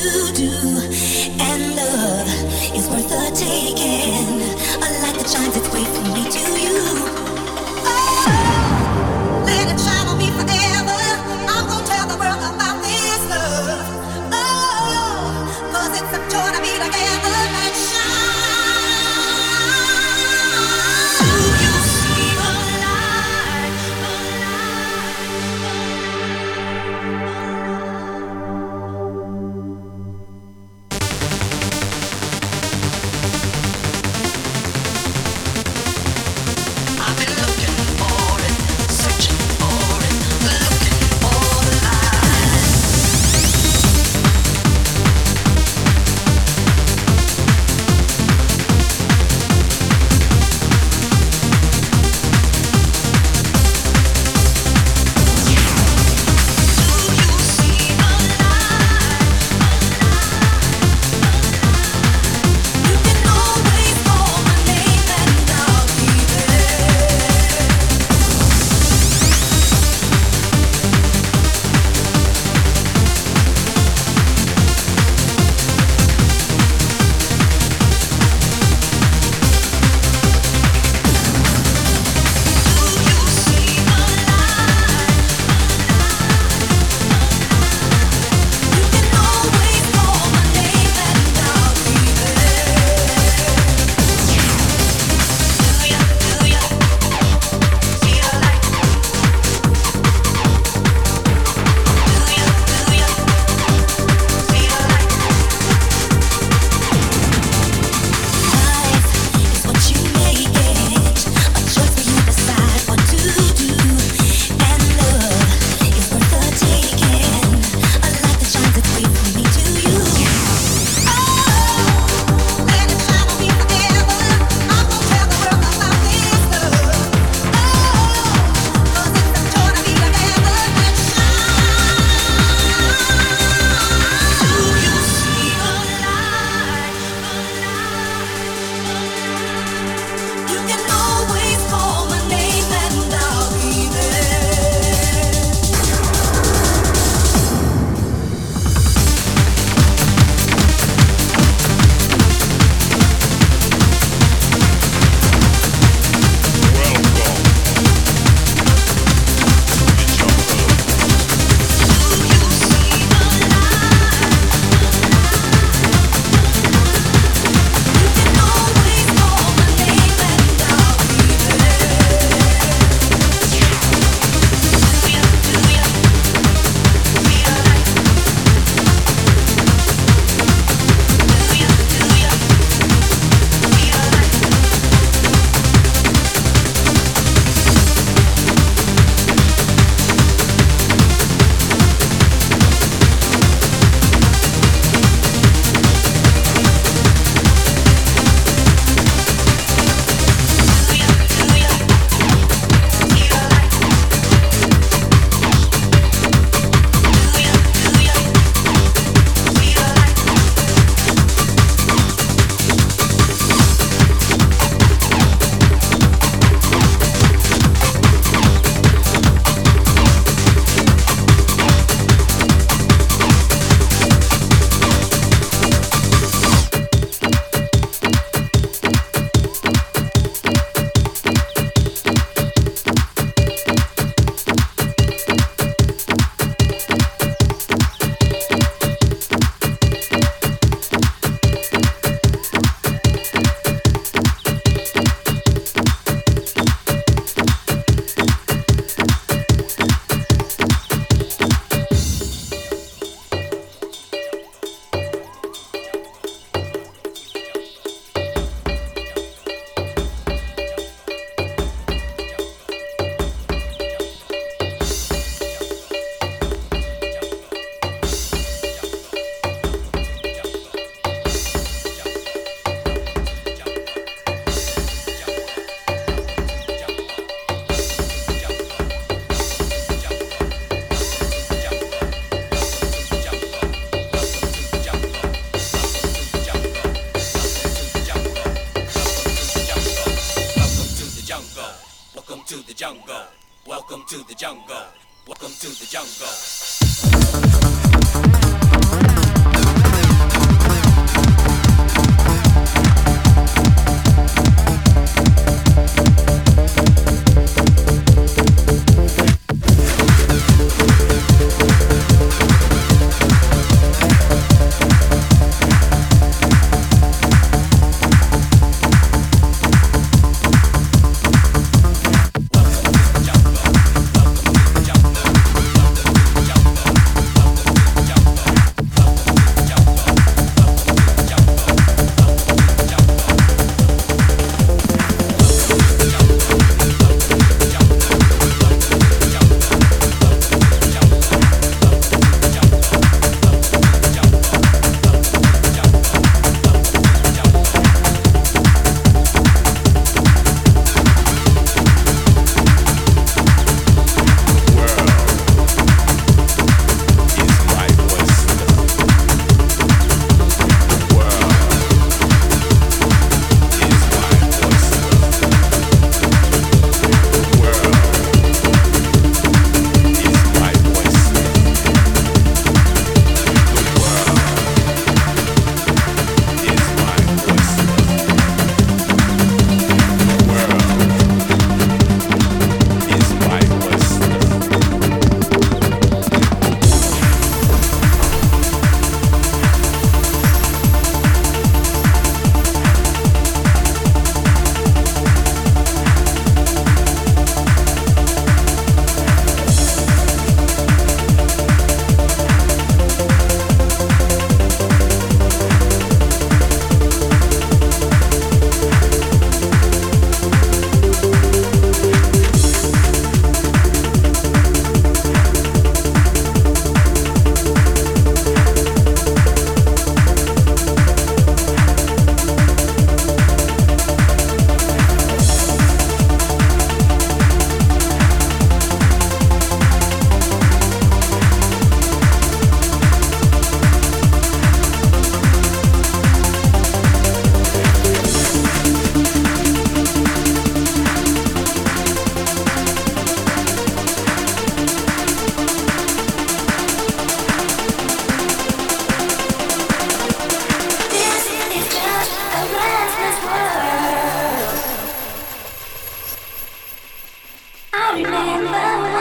to do. To the jungle. remember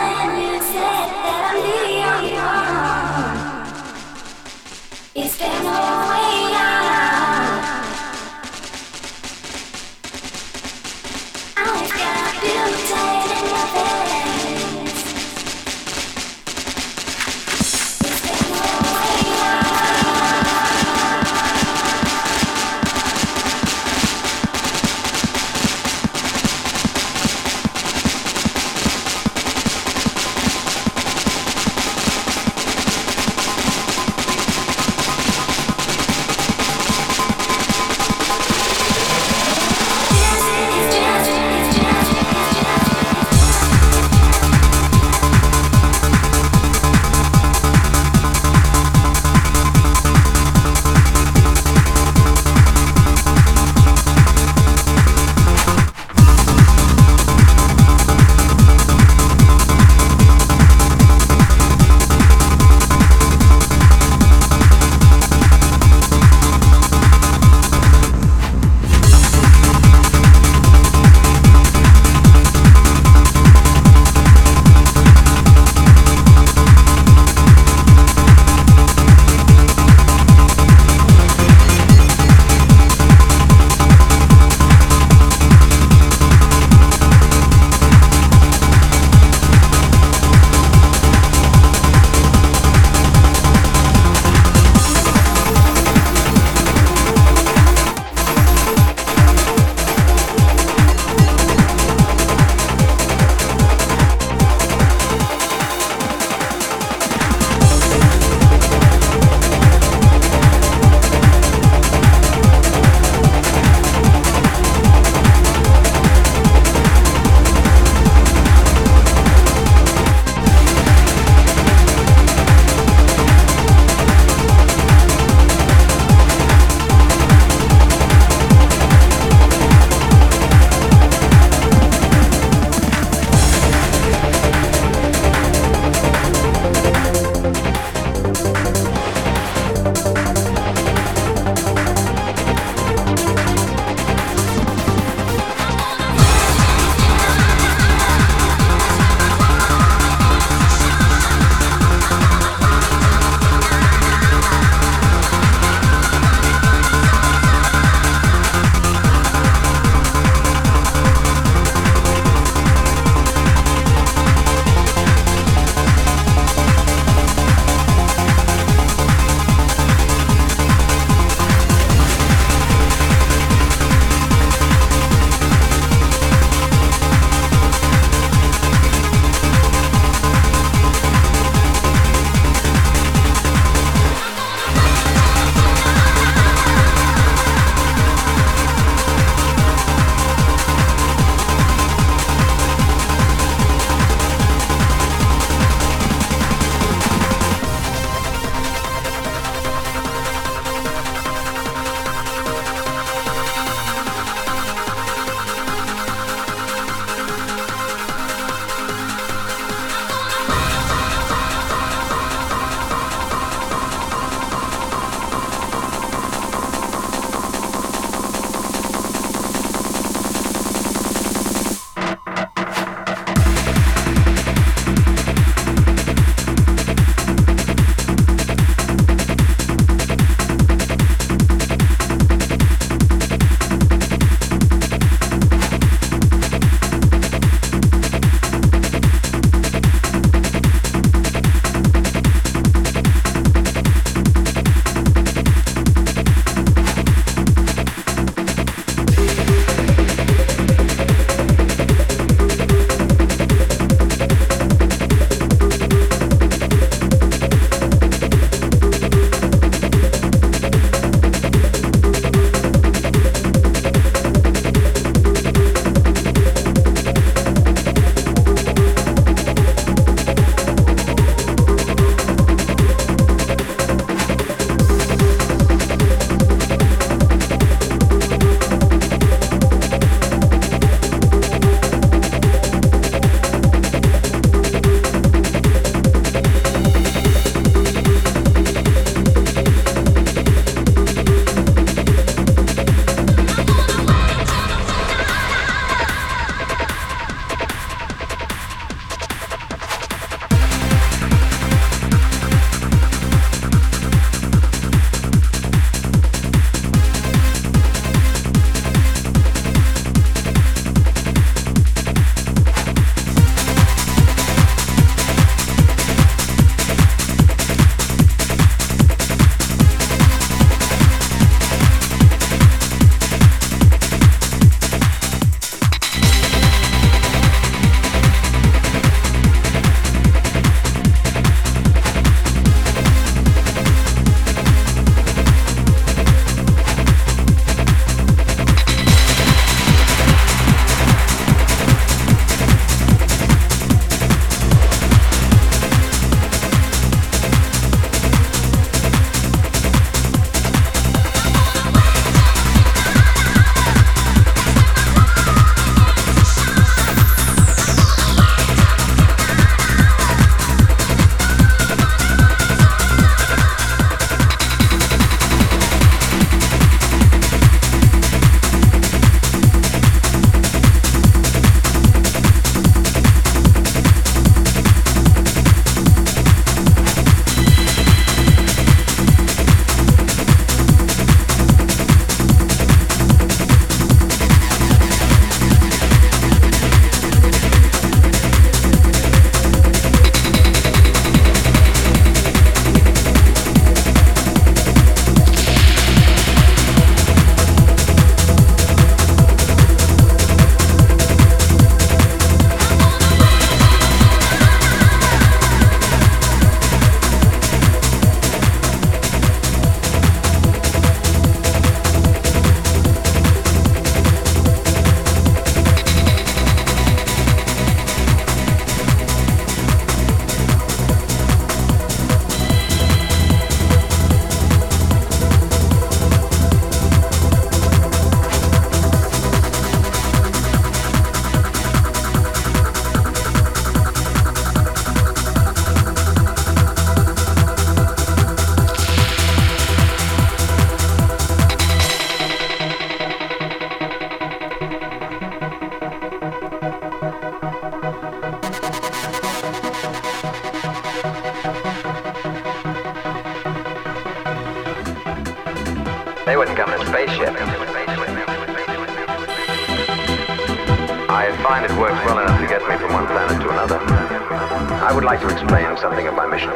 to something of my mission.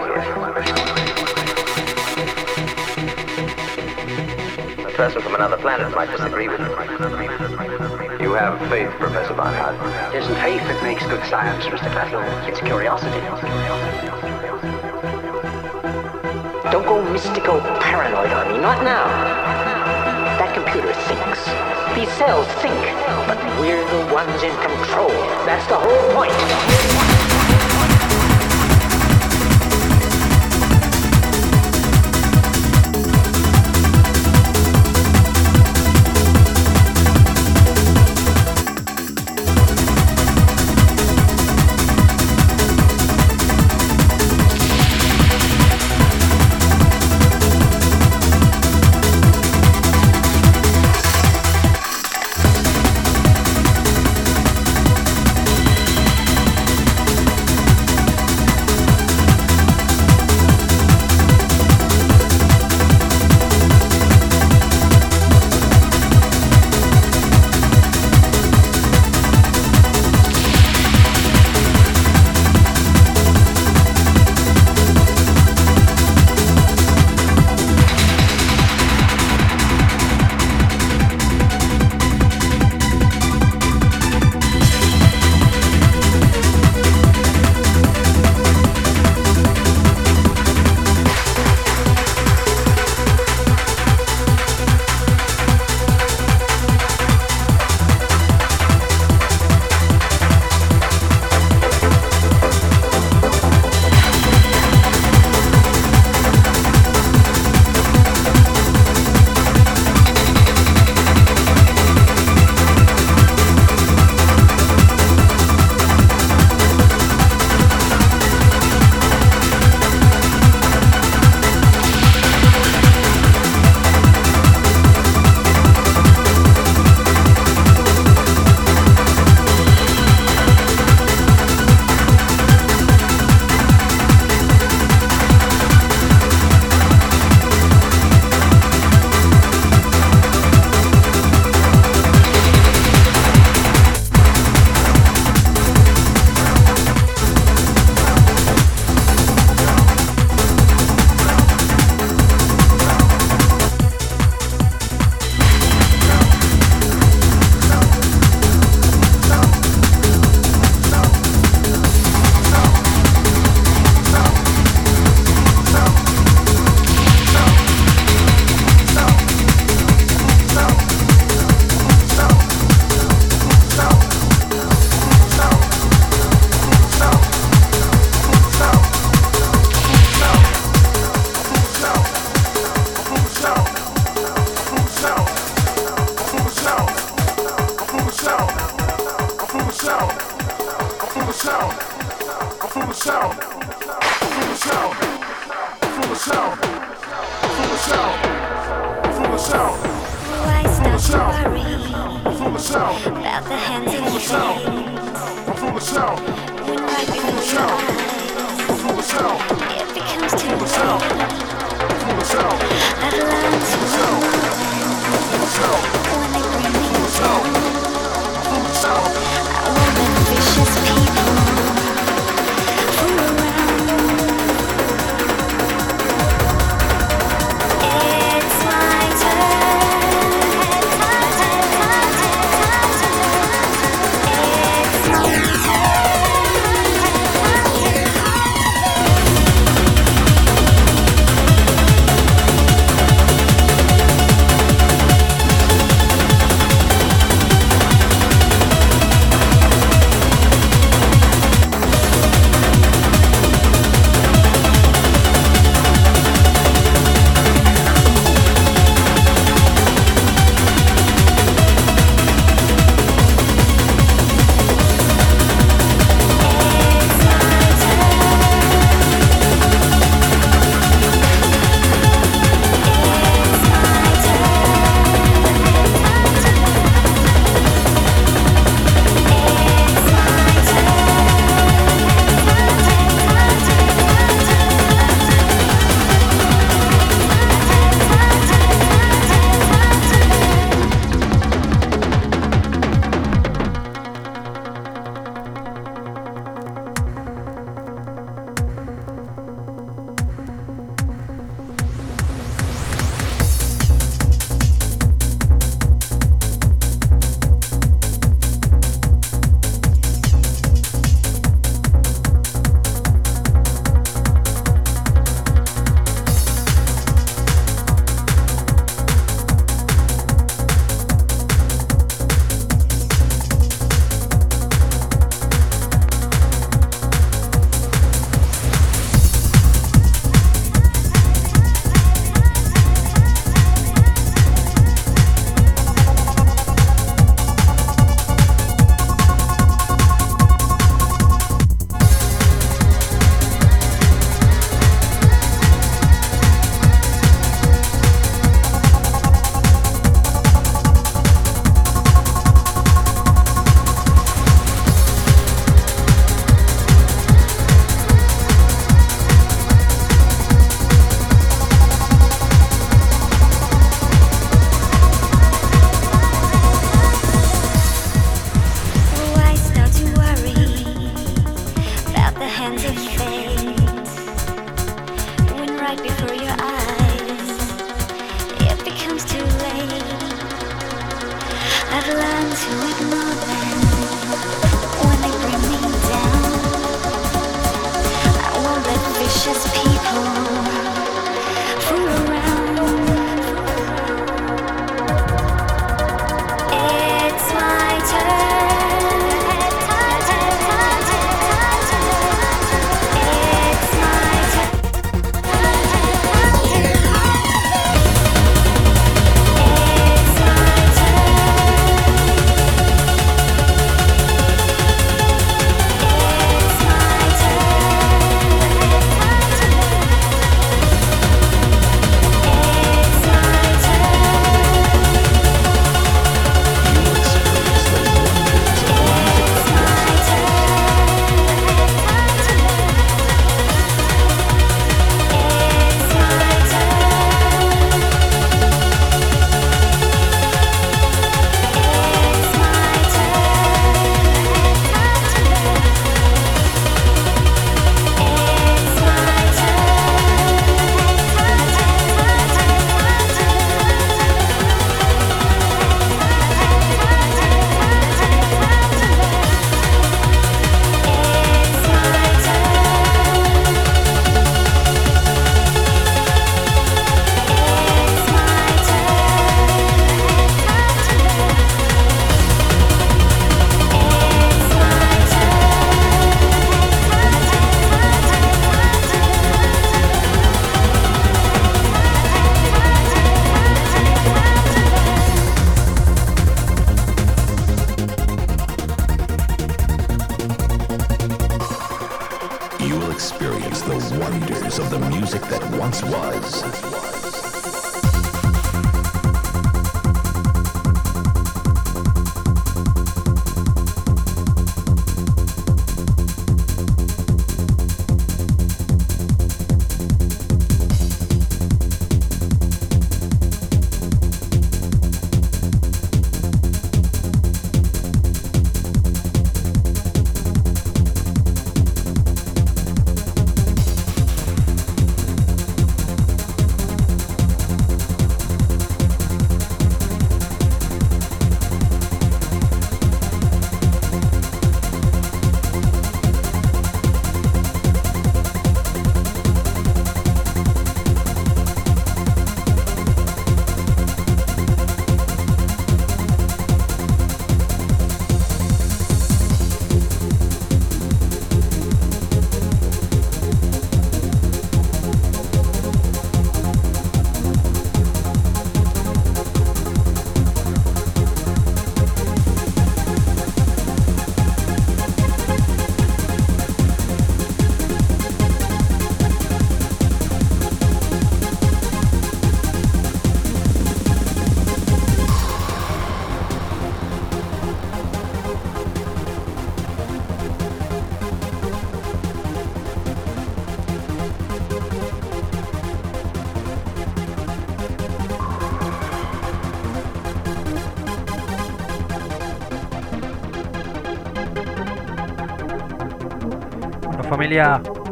A person from another planet might disagree with me. You have faith, Professor Barnard. It isn't faith that makes good science, Mr. Battle. It's curiosity. Don't go mystical paranoid on me, not now. That computer thinks. These cells think, but we're the ones in control. That's the whole point. Worry from the south, about the hands in? When right before your eyes, it becomes too late. I've learned to bring party for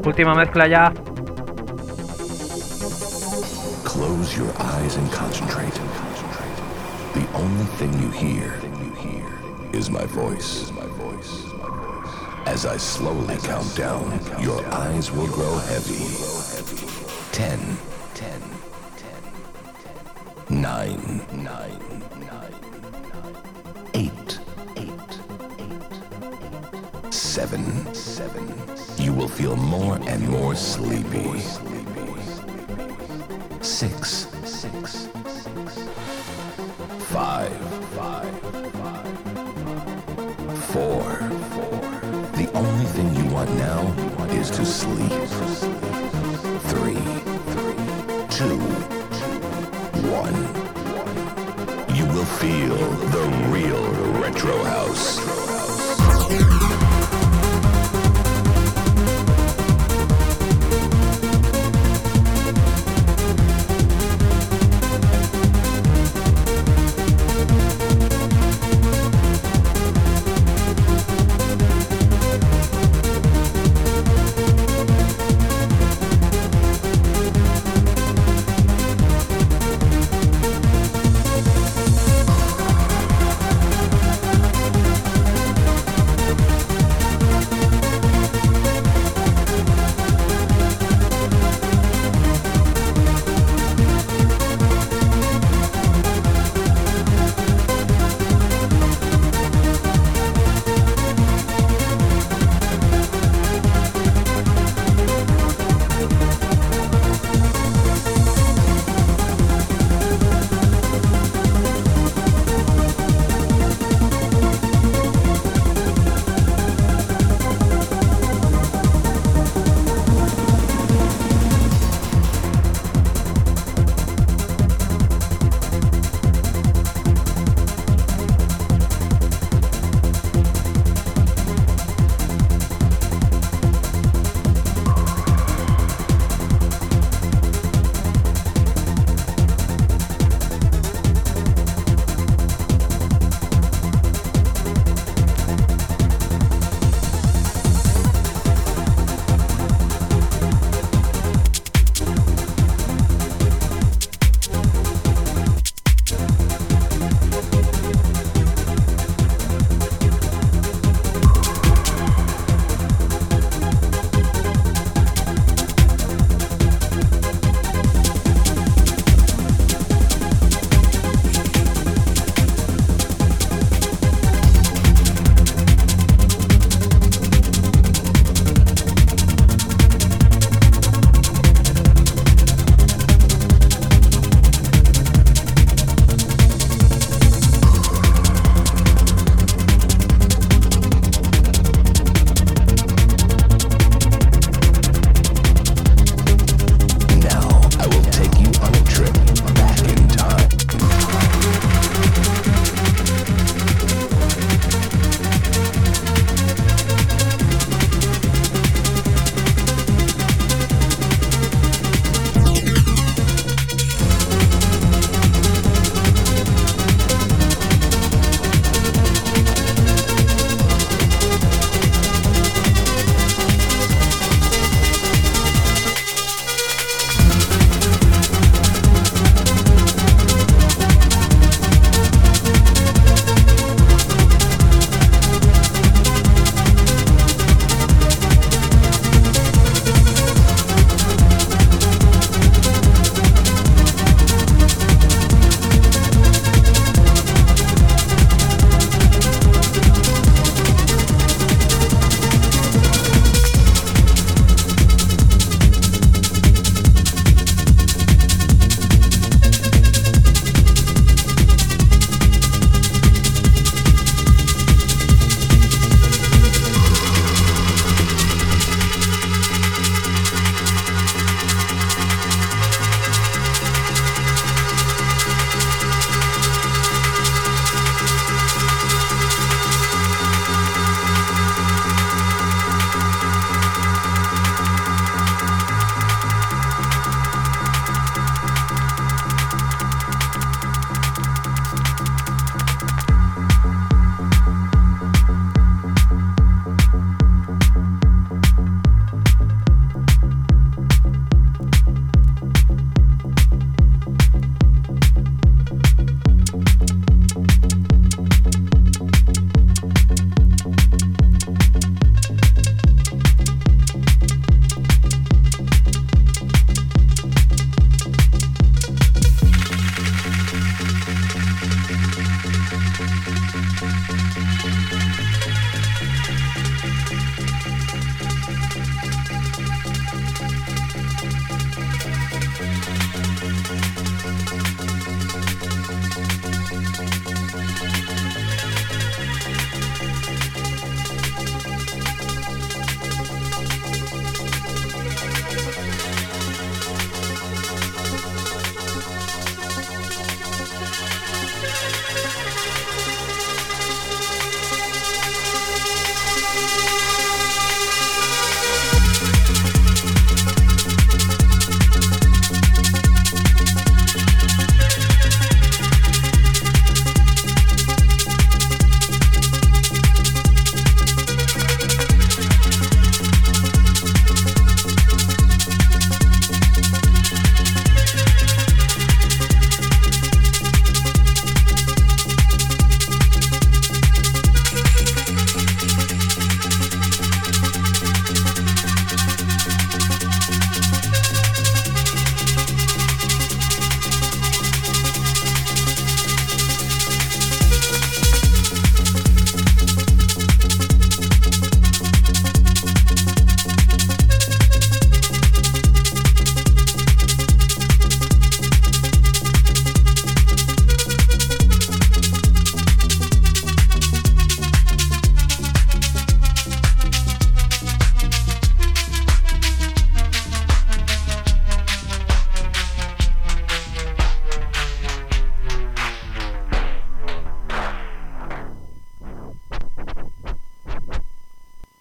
Última mezcla ya. Close your eyes and concentrate. The only thing you hear is my voice. As I slowly count down, your eyes will grow heavy. Sleepy. Six, six, five, five, four. The only thing you want now is to sleep. Three, two, one. You will feel the real retro house.